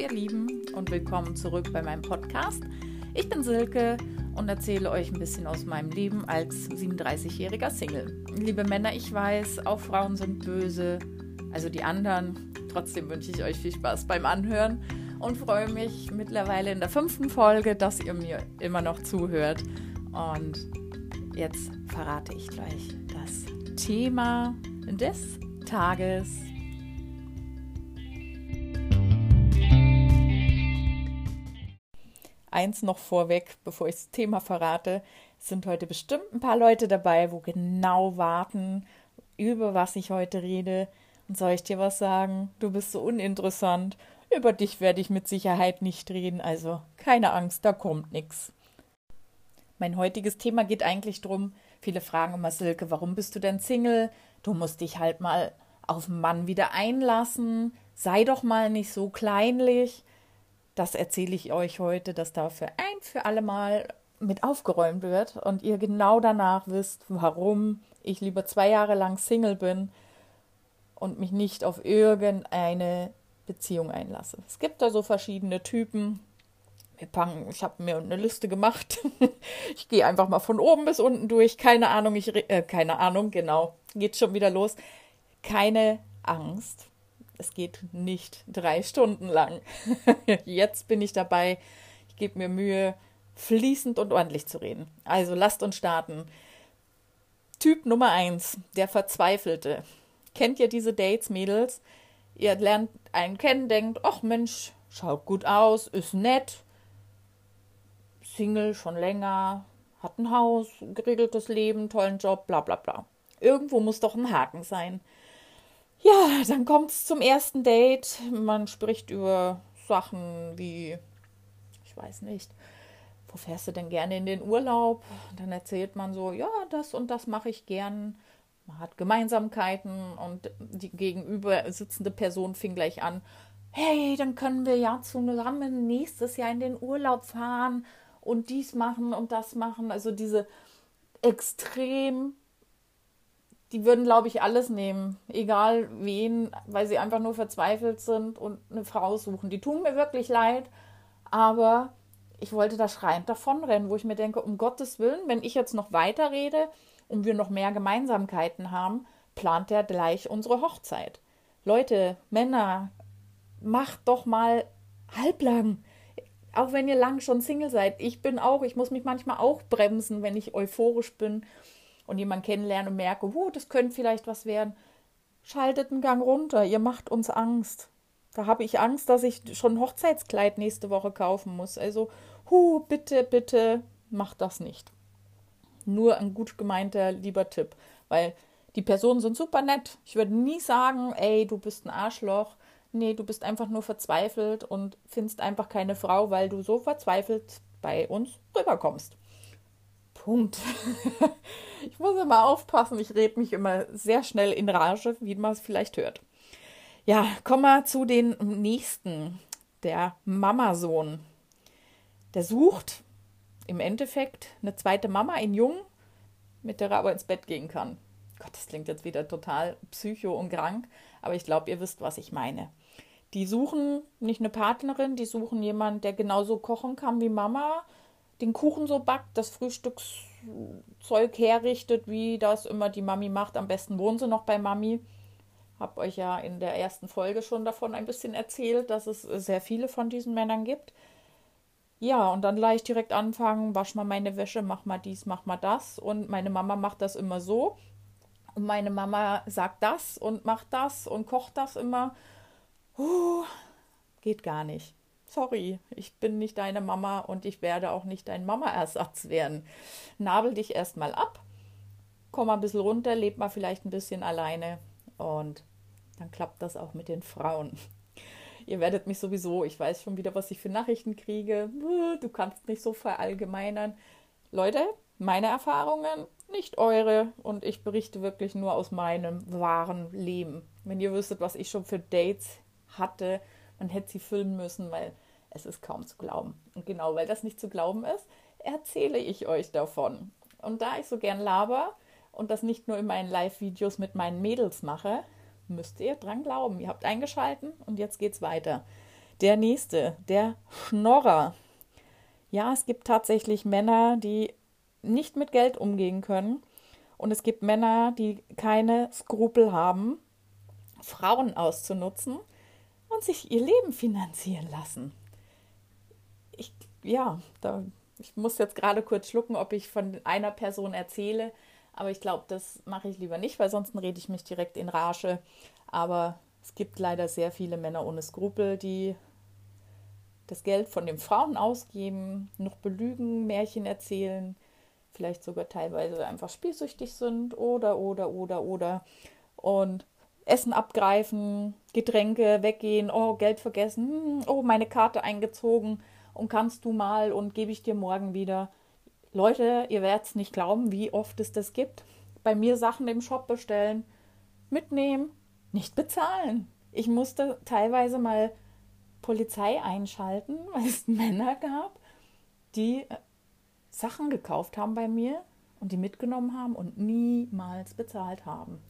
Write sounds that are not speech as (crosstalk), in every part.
ihr Lieben und willkommen zurück bei meinem Podcast. Ich bin Silke und erzähle euch ein bisschen aus meinem Leben als 37-jähriger Single. Liebe Männer, ich weiß, auch Frauen sind böse, also die anderen. Trotzdem wünsche ich euch viel Spaß beim Anhören und freue mich mittlerweile in der fünften Folge, dass ihr mir immer noch zuhört. Und jetzt verrate ich gleich das Thema des Tages. Eins noch vorweg, bevor ich das Thema verrate, sind heute bestimmt ein paar Leute dabei, wo genau warten, über was ich heute rede. Und soll ich dir was sagen? Du bist so uninteressant. Über dich werde ich mit Sicherheit nicht reden, also keine Angst, da kommt nichts. Mein heutiges Thema geht eigentlich darum, viele fragen immer Silke, warum bist du denn Single? Du musst dich halt mal auf Mann wieder einlassen, sei doch mal nicht so kleinlich. Das erzähle ich euch heute, dass dafür ein für alle Mal mit aufgeräumt wird und ihr genau danach wisst, warum ich lieber zwei Jahre lang Single bin und mich nicht auf irgendeine Beziehung einlasse. Es gibt da so verschiedene Typen. Ich habe mir eine Liste gemacht. (laughs) ich gehe einfach mal von oben bis unten durch. Keine Ahnung, ich äh, keine Ahnung, genau. Geht schon wieder los. Keine Angst. Es geht nicht drei Stunden lang. (laughs) Jetzt bin ich dabei. Ich gebe mir Mühe, fließend und ordentlich zu reden. Also lasst uns starten. Typ Nummer eins, der Verzweifelte. Kennt ihr diese Dates, Mädels? Ihr lernt einen kennen, denkt, ach Mensch, schaut gut aus, ist nett, Single schon länger, hat ein Haus, geregeltes Leben, tollen Job, bla bla bla. Irgendwo muss doch ein Haken sein. Ja, dann kommt es zum ersten Date. Man spricht über Sachen wie, ich weiß nicht, wo fährst du denn gerne in den Urlaub? Dann erzählt man so, ja, das und das mache ich gern man hat Gemeinsamkeiten und die gegenüber sitzende Person fing gleich an, hey, dann können wir ja zusammen nächstes Jahr in den Urlaub fahren und dies machen und das machen. Also diese extrem, die würden, glaube ich, alles nehmen, egal wen, weil sie einfach nur verzweifelt sind und eine Frau suchen. Die tun mir wirklich leid, aber ich wollte da schreiend davonrennen, wo ich mir denke, um Gottes Willen, wenn ich jetzt noch weiterrede, und wir noch mehr Gemeinsamkeiten haben, plant er gleich unsere Hochzeit. Leute, Männer, macht doch mal halblang. Auch wenn ihr lang schon Single seid. Ich bin auch, ich muss mich manchmal auch bremsen, wenn ich euphorisch bin und jemanden kennenlerne und merke, uh, das könnte vielleicht was werden. Schaltet einen Gang runter, ihr macht uns Angst. Da habe ich Angst, dass ich schon ein Hochzeitskleid nächste Woche kaufen muss. Also, hu, bitte, bitte, macht das nicht nur ein gut gemeinter lieber Tipp, weil die Personen sind super nett. Ich würde nie sagen, ey, du bist ein Arschloch. Nee, du bist einfach nur verzweifelt und findest einfach keine Frau, weil du so verzweifelt bei uns rüberkommst. Punkt. (laughs) ich muss immer aufpassen, ich rede mich immer sehr schnell in Rage, wie man es vielleicht hört. Ja, kommen wir zu den nächsten. Der Mamasohn. Der sucht im Endeffekt eine zweite Mama in Jung, mit der er aber ins Bett gehen kann. Gott, das klingt jetzt wieder total psycho und krank, aber ich glaube, ihr wisst, was ich meine. Die suchen nicht eine Partnerin, die suchen jemanden, der genauso kochen kann wie Mama, den Kuchen so backt, das Frühstückszeug herrichtet, wie das immer die Mami macht. Am besten wohnen sie noch bei Mami. Hab euch ja in der ersten Folge schon davon ein bisschen erzählt, dass es sehr viele von diesen Männern gibt. Ja, und dann gleich direkt anfangen, wasch mal meine Wäsche, mach mal dies, mach mal das. Und meine Mama macht das immer so. Und meine Mama sagt das und macht das und kocht das immer. Uh, geht gar nicht. Sorry, ich bin nicht deine Mama und ich werde auch nicht dein Mama-Ersatz werden. Nabel dich erstmal ab, komm mal ein bisschen runter, leb mal vielleicht ein bisschen alleine und dann klappt das auch mit den Frauen. Ihr werdet mich sowieso, ich weiß schon wieder, was ich für Nachrichten kriege. Du kannst nicht so verallgemeinern. Leute, meine Erfahrungen, nicht eure. Und ich berichte wirklich nur aus meinem wahren Leben. Wenn ihr wüsstet, was ich schon für Dates hatte, man hätte sie füllen müssen, weil es ist kaum zu glauben. Und genau, weil das nicht zu glauben ist, erzähle ich euch davon. Und da ich so gern laber und das nicht nur in meinen Live-Videos mit meinen Mädels mache, müsst ihr dran glauben. Ihr habt eingeschalten und jetzt geht's weiter. Der nächste, der Schnorrer. Ja, es gibt tatsächlich Männer, die nicht mit Geld umgehen können. Und es gibt Männer, die keine Skrupel haben, Frauen auszunutzen und sich ihr Leben finanzieren lassen. Ich, ja, da, ich muss jetzt gerade kurz schlucken, ob ich von einer Person erzähle, aber ich glaube, das mache ich lieber nicht, weil sonst rede ich mich direkt in Rage. Aber es gibt leider sehr viele Männer ohne Skrupel, die das Geld von den Frauen ausgeben, noch belügen, Märchen erzählen, vielleicht sogar teilweise einfach spielsüchtig sind oder, oder, oder, oder. Und Essen abgreifen, Getränke weggehen, oh, Geld vergessen, hm, oh, meine Karte eingezogen und kannst du mal und gebe ich dir morgen wieder. Leute, ihr werdet es nicht glauben, wie oft es das gibt. Bei mir Sachen im Shop bestellen, mitnehmen, nicht bezahlen. Ich musste teilweise mal Polizei einschalten, (laughs) weil es Männer gab, die äh, Sachen gekauft haben bei mir und die mitgenommen haben und niemals bezahlt haben.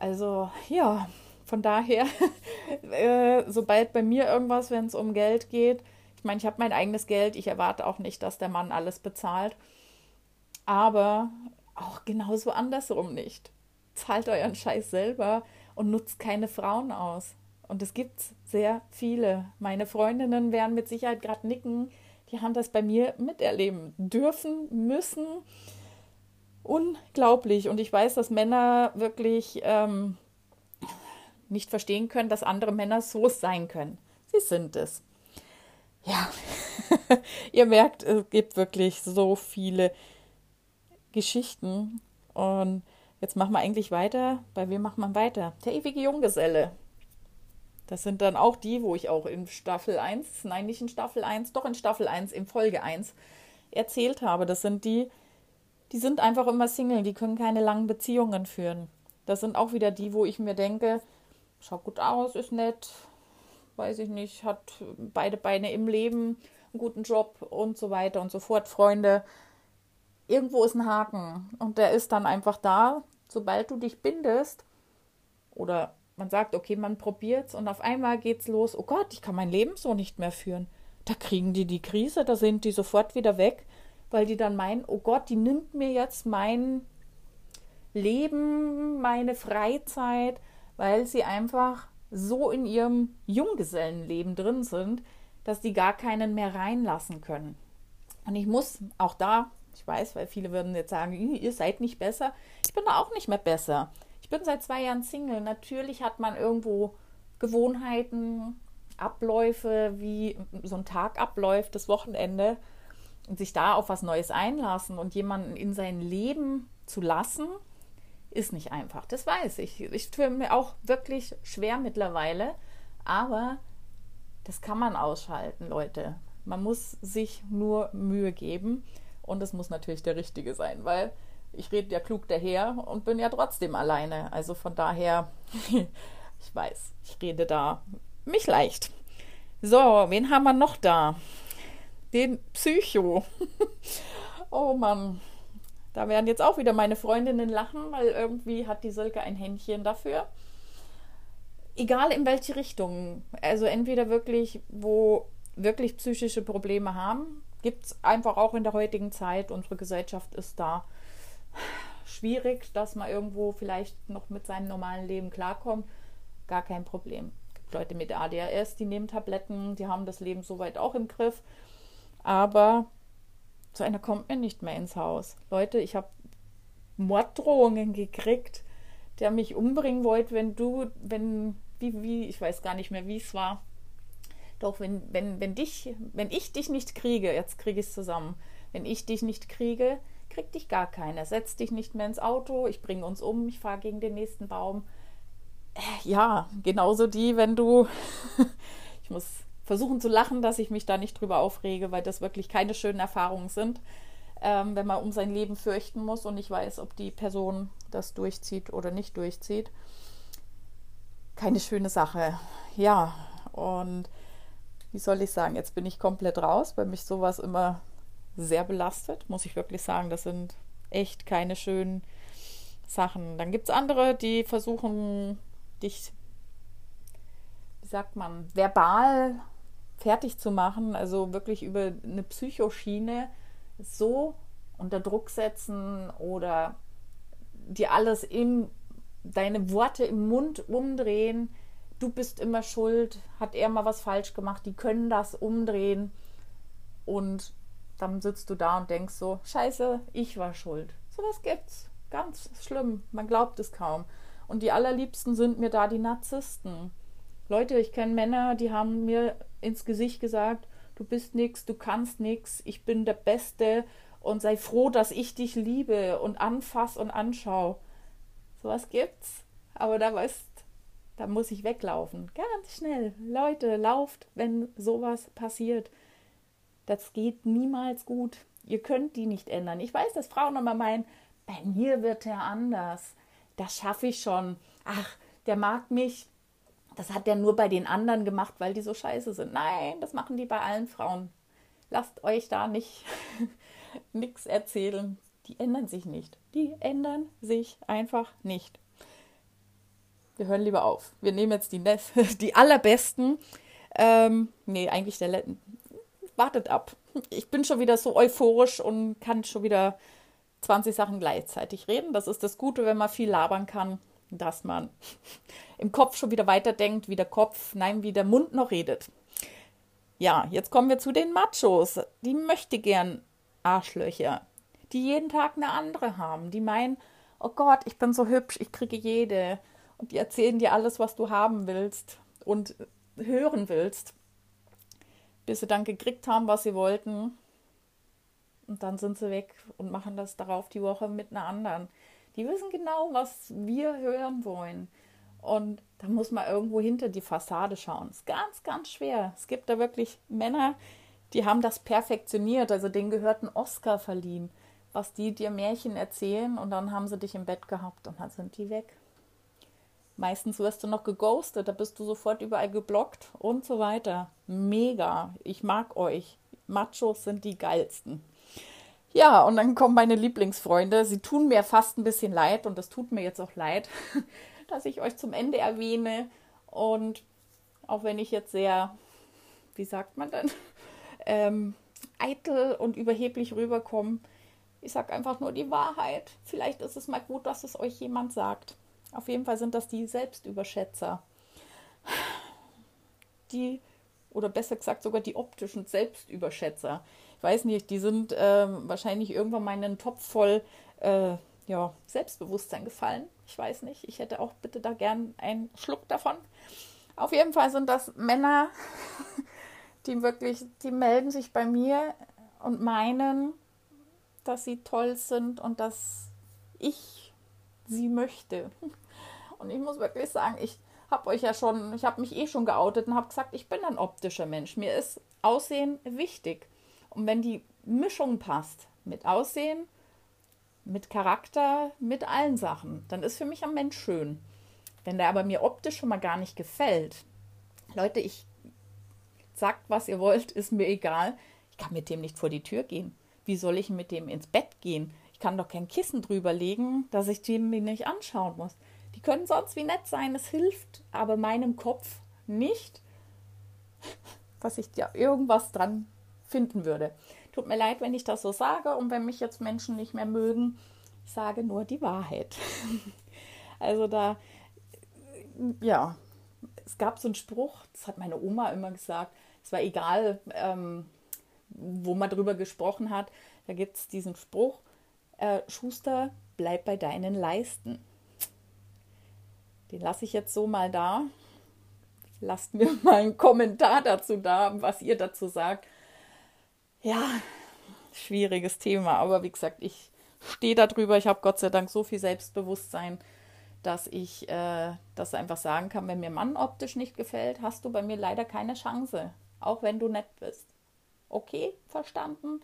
Also ja, von daher, (laughs) äh, sobald bei mir irgendwas, wenn es um Geld geht, ich meine, ich habe mein eigenes Geld, ich erwarte auch nicht, dass der Mann alles bezahlt, aber auch genauso andersrum nicht. Zahlt euren Scheiß selber und nutzt keine Frauen aus. Und es gibt sehr viele. Meine Freundinnen werden mit Sicherheit gerade nicken. Die haben das bei mir miterleben dürfen, müssen. Unglaublich. Und ich weiß, dass Männer wirklich ähm, nicht verstehen können, dass andere Männer so sein können. Sie sind es. Ja, (laughs) ihr merkt, es gibt wirklich so viele Geschichten. Und jetzt machen wir eigentlich weiter. Bei wem macht man weiter? Der ewige Junggeselle. Das sind dann auch die, wo ich auch in Staffel 1, nein, nicht in Staffel 1, doch in Staffel 1, in Folge 1 erzählt habe. Das sind die, die sind einfach immer Single, die können keine langen Beziehungen führen. Das sind auch wieder die, wo ich mir denke, schaut gut aus, ist nett, weiß ich nicht, hat beide Beine im Leben, einen guten Job und so weiter und so fort, Freunde. Irgendwo ist ein Haken und der ist dann einfach da, sobald du dich bindest oder man sagt, okay, man probiert's und auf einmal geht's los. Oh Gott, ich kann mein Leben so nicht mehr führen. Da kriegen die die Krise, da sind die sofort wieder weg, weil die dann meinen, oh Gott, die nimmt mir jetzt mein Leben, meine Freizeit, weil sie einfach so in ihrem Junggesellenleben drin sind, dass die gar keinen mehr reinlassen können. Und ich muss auch da, ich weiß, weil viele würden jetzt sagen, ihr seid nicht besser. Ich bin da auch nicht mehr besser. Ich bin seit zwei Jahren Single. Natürlich hat man irgendwo Gewohnheiten, Abläufe, wie so ein Tag abläuft, das Wochenende sich da auf was Neues einlassen und jemanden in sein Leben zu lassen, ist nicht einfach. Das weiß ich. Ich tue mir auch wirklich schwer mittlerweile, aber das kann man ausschalten, Leute. Man muss sich nur Mühe geben und es muss natürlich der Richtige sein, weil ich rede ja klug daher und bin ja trotzdem alleine. Also von daher, (laughs) ich weiß, ich rede da mich leicht. So, wen haben wir noch da? Den Psycho. (laughs) oh Mann. Da werden jetzt auch wieder meine Freundinnen lachen, weil irgendwie hat die Silke ein Händchen dafür. Egal in welche Richtung. Also entweder wirklich, wo wirklich psychische Probleme haben, gibt es einfach auch in der heutigen Zeit. Unsere Gesellschaft ist da schwierig, dass man irgendwo vielleicht noch mit seinem normalen Leben klarkommt, gar kein Problem. Es gibt Leute mit ADHS, die nehmen Tabletten, die haben das Leben soweit auch im Griff. Aber so einer kommt mir nicht mehr ins Haus. Leute, ich habe Morddrohungen gekriegt, der mich umbringen wollte, wenn du, wenn, wie, wie, ich weiß gar nicht mehr, wie es war. Doch, wenn, wenn, wenn dich, wenn ich dich nicht kriege, jetzt kriege ich es zusammen, wenn ich dich nicht kriege, kriegt dich gar keiner. Setz dich nicht mehr ins Auto, ich bringe uns um, ich fahre gegen den nächsten Baum. Äh, ja, genauso die, wenn du. (laughs) ich muss versuchen zu lachen, dass ich mich da nicht drüber aufrege, weil das wirklich keine schönen Erfahrungen sind, ähm, wenn man um sein Leben fürchten muss und nicht weiß, ob die Person das durchzieht oder nicht durchzieht. Keine schöne Sache. Ja, und wie soll ich sagen, jetzt bin ich komplett raus, weil mich sowas immer sehr belastet, muss ich wirklich sagen. Das sind echt keine schönen Sachen. Dann gibt es andere, die versuchen, dich, wie sagt man, verbal fertig zu machen, also wirklich über eine Psychoschiene so unter Druck setzen oder dir alles in deine Worte im Mund umdrehen. Du bist immer schuld, hat er mal was falsch gemacht, die können das umdrehen. Und dann sitzt du da und denkst so, scheiße, ich war schuld. So was gibt's. Ganz schlimm. Man glaubt es kaum. Und die allerliebsten sind mir da die Narzissten. Leute, ich kenne Männer, die haben mir ins Gesicht gesagt, du bist nix, du kannst nix, ich bin der Beste und sei froh, dass ich dich liebe und anfass und anschau. Sowas gibt's, aber da weißt, da muss ich weglaufen. Ganz schnell. Leute, lauft, wenn sowas passiert. Das geht niemals gut. Ihr könnt die nicht ändern. Ich weiß, dass Frauen immer meinen, bei mir wird er anders das schaffe ich schon. Ach, der mag mich. Das hat der nur bei den anderen gemacht, weil die so scheiße sind. Nein, das machen die bei allen Frauen. Lasst euch da nicht (laughs) nichts erzählen. Die ändern sich nicht. Die ändern sich einfach nicht. Wir hören lieber auf. Wir nehmen jetzt die, (laughs) die allerbesten. Ähm, nee, eigentlich der letzten. Wartet ab. Ich bin schon wieder so euphorisch und kann schon wieder 20 Sachen gleichzeitig reden. Das ist das Gute, wenn man viel labern kann, dass man im Kopf schon wieder weiterdenkt, wie der Kopf, nein, wie der Mund noch redet. Ja, jetzt kommen wir zu den Machos. Die möchte gern Arschlöcher, die jeden Tag eine andere haben, die meinen, oh Gott, ich bin so hübsch, ich kriege jede. Und die erzählen dir alles, was du haben willst und hören willst, bis sie dann gekriegt haben, was sie wollten und dann sind sie weg und machen das darauf die Woche mit einer anderen. Die wissen genau, was wir hören wollen. Und da muss man irgendwo hinter die Fassade schauen. Ist ganz, ganz schwer. Es gibt da wirklich Männer, die haben das perfektioniert. Also denen gehört ein Oscar verliehen, was die dir Märchen erzählen und dann haben sie dich im Bett gehabt und dann sind die weg. Meistens wirst du noch geghostet, da bist du sofort überall geblockt und so weiter. Mega. Ich mag euch. Machos sind die geilsten. Ja, und dann kommen meine Lieblingsfreunde. Sie tun mir fast ein bisschen leid und das tut mir jetzt auch leid, (laughs) dass ich euch zum Ende erwähne. Und auch wenn ich jetzt sehr, wie sagt man denn, (laughs) ähm, eitel und überheblich rüberkomme, ich sage einfach nur die Wahrheit. Vielleicht ist es mal gut, dass es euch jemand sagt. Auf jeden Fall sind das die Selbstüberschätzer. Die, oder besser gesagt sogar die optischen Selbstüberschätzer ich weiß nicht, die sind äh, wahrscheinlich irgendwann mal in einen Topf voll äh, ja, Selbstbewusstsein gefallen. Ich weiß nicht. Ich hätte auch bitte da gern einen Schluck davon. Auf jeden Fall sind das Männer, (laughs) die wirklich, die melden sich bei mir und meinen, dass sie toll sind und dass ich sie möchte. (laughs) Und ich muss wirklich sagen, ich habe euch ja schon, ich habe mich eh schon geoutet und habe gesagt, ich bin ein optischer Mensch. Mir ist Aussehen wichtig. Und wenn die Mischung passt mit Aussehen, mit Charakter, mit allen Sachen, dann ist für mich ein Mensch schön. Wenn der aber mir optisch schon mal gar nicht gefällt, Leute, ich sagt, was ihr wollt, (laughs) ist mir egal. Ich kann mit dem nicht vor die Tür gehen. Wie soll ich mit dem ins Bett gehen? Ich kann doch kein Kissen drüber legen, dass ich dem nicht anschauen muss. Die können sonst wie nett sein, es hilft aber meinem Kopf nicht, was ich da irgendwas dran finden würde. Tut mir leid, wenn ich das so sage und wenn mich jetzt Menschen nicht mehr mögen. Ich sage nur die Wahrheit. (laughs) also da, ja, es gab so einen Spruch, das hat meine Oma immer gesagt, es war egal, ähm, wo man drüber gesprochen hat, da gibt es diesen Spruch, äh, Schuster, bleib bei deinen Leisten. Den lasse ich jetzt so mal da. Lasst mir (laughs) mal einen Kommentar dazu da, was ihr dazu sagt ja, schwieriges Thema. Aber wie gesagt, ich stehe da drüber. Ich habe Gott sei Dank so viel Selbstbewusstsein, dass ich äh, das einfach sagen kann, wenn mir Mann optisch nicht gefällt, hast du bei mir leider keine Chance. Auch wenn du nett bist. Okay, verstanden.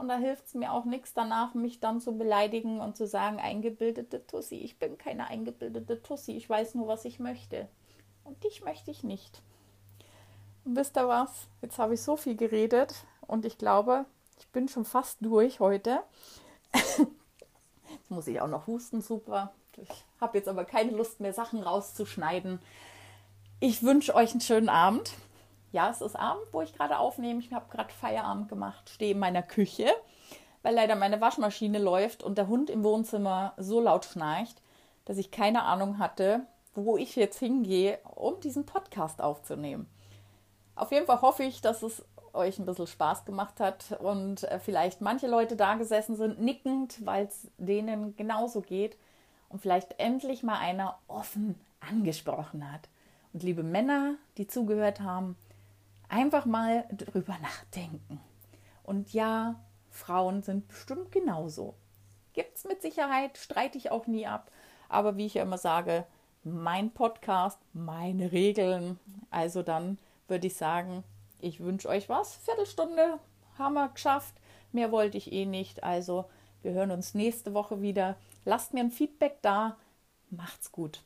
Und da hilft es mir auch nichts danach, mich dann zu beleidigen und zu sagen, eingebildete Tussi. Ich bin keine eingebildete Tussi. Ich weiß nur, was ich möchte. Und dich möchte ich nicht. Und wisst ihr was? Jetzt habe ich so viel geredet und ich glaube, ich bin schon fast durch heute. jetzt muss ich auch noch husten, super. Ich habe jetzt aber keine Lust mehr, Sachen rauszuschneiden. Ich wünsche euch einen schönen Abend. Ja, es ist Abend, wo ich gerade aufnehme. Ich habe gerade Feierabend gemacht, stehe in meiner Küche, weil leider meine Waschmaschine läuft und der Hund im Wohnzimmer so laut schnarcht, dass ich keine Ahnung hatte, wo ich jetzt hingehe, um diesen Podcast aufzunehmen. Auf jeden Fall hoffe ich, dass es euch ein bisschen Spaß gemacht hat und äh, vielleicht manche Leute da gesessen sind, nickend, weil es denen genauso geht und vielleicht endlich mal einer offen angesprochen hat. Und liebe Männer, die zugehört haben, einfach mal drüber nachdenken. Und ja, Frauen sind bestimmt genauso. Gibt es mit Sicherheit, streite ich auch nie ab. Aber wie ich ja immer sage, mein Podcast, meine Regeln. Also dann würde ich sagen, ich wünsche euch was. Viertelstunde haben wir geschafft. Mehr wollte ich eh nicht. Also wir hören uns nächste Woche wieder. Lasst mir ein Feedback da. Macht's gut.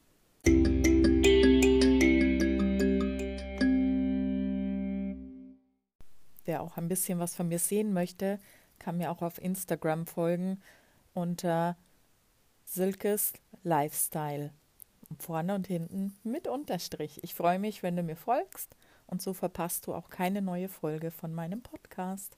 Wer auch ein bisschen was von mir sehen möchte, kann mir auch auf Instagram folgen unter Silkes Lifestyle. Vorne und hinten mit Unterstrich. Ich freue mich, wenn du mir folgst und so verpasst du auch keine neue Folge von meinem Podcast.